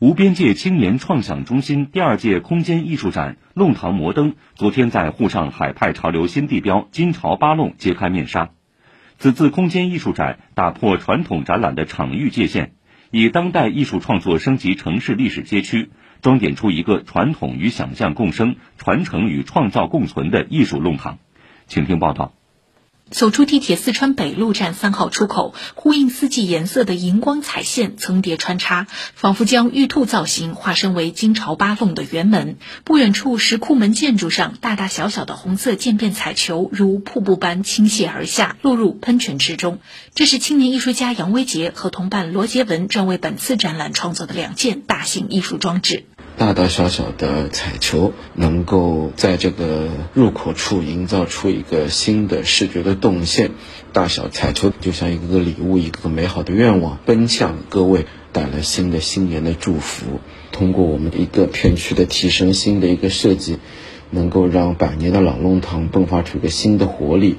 无边界青年创想中心第二届空间艺术展“弄堂摩登”昨天在沪上海派潮流新地标金朝八弄揭开面纱。此次空间艺术展打破传统展览的场域界限，以当代艺术创作升级城市历史街区，装点出一个传统与想象共生、传承与创造共存的艺术弄堂。请听报道。走出地铁四川北路站三号出口，呼应四季颜色的荧光彩线层叠穿插，仿佛将玉兔造型化身为金朝八凤的辕门。不远处石库门建筑上，大大小小的红色渐变彩球如瀑布般倾泻而下，落入喷泉池中。这是青年艺术家杨威杰和同伴罗杰文专为本次展览创作的两件大型艺术装置。大大小小的彩球能够在这个入口处营造出一个新的视觉的动线，大小彩球就像一个个礼物，一个个美好的愿望，奔向各位，带来新的新年的祝福。通过我们一个片区的提升，新的一个设计，能够让百年的老弄堂迸发出一个新的活力。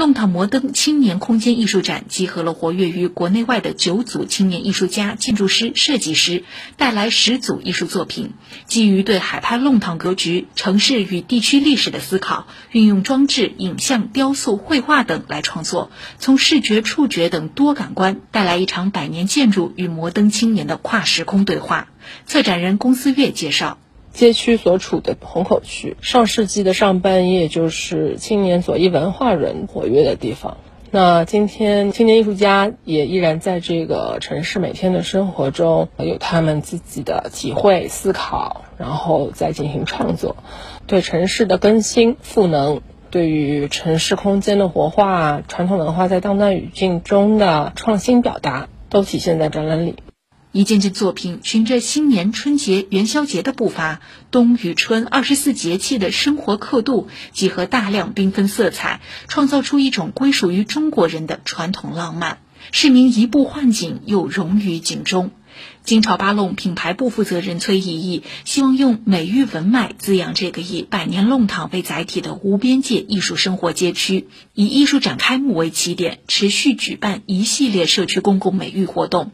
弄堂摩登青年空间艺术展集合了活跃于国内外的九组青年艺术家、建筑师、设计师，带来十组艺术作品。基于对海派弄堂格局、城市与地区历史的思考，运用装置、影像、雕塑、绘画等来创作，从视觉、触觉等多感官带来一场百年建筑与摩登青年的跨时空对话。策展人龚思月介绍。街区所处的虹口区，上世纪的上半叶就是青年左翼文化人活跃的地方。那今天，青年艺术家也依然在这个城市每天的生活中有他们自己的体会、思考，然后再进行创作。对城市的更新、赋能，对于城市空间的活化、传统文化在当代语境中的创新表达，都体现在展览里。一件件作品循着新年春节元宵节的步伐，冬与春二十四节气的生活刻度，集合大量缤纷色彩，创造出一种归属于中国人的传统浪漫。市民移步换景，又融于景中。金朝八弄品牌部负责人崔怡义希望用美育文脉滋养这个以百年弄堂为载体的无边界艺术生活街区，以艺术展开幕为起点，持续举办一系列社区公共美育活动。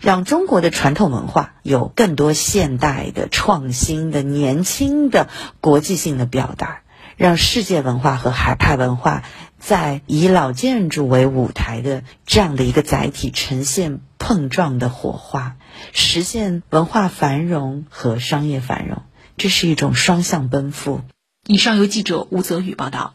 让中国的传统文化有更多现代的、创新的、年轻的、国际性的表达，让世界文化和海派文化在以老建筑为舞台的这样的一个载体呈现碰撞的火花，实现文化繁荣和商业繁荣，这是一种双向奔赴。以上由记者吴泽宇报道。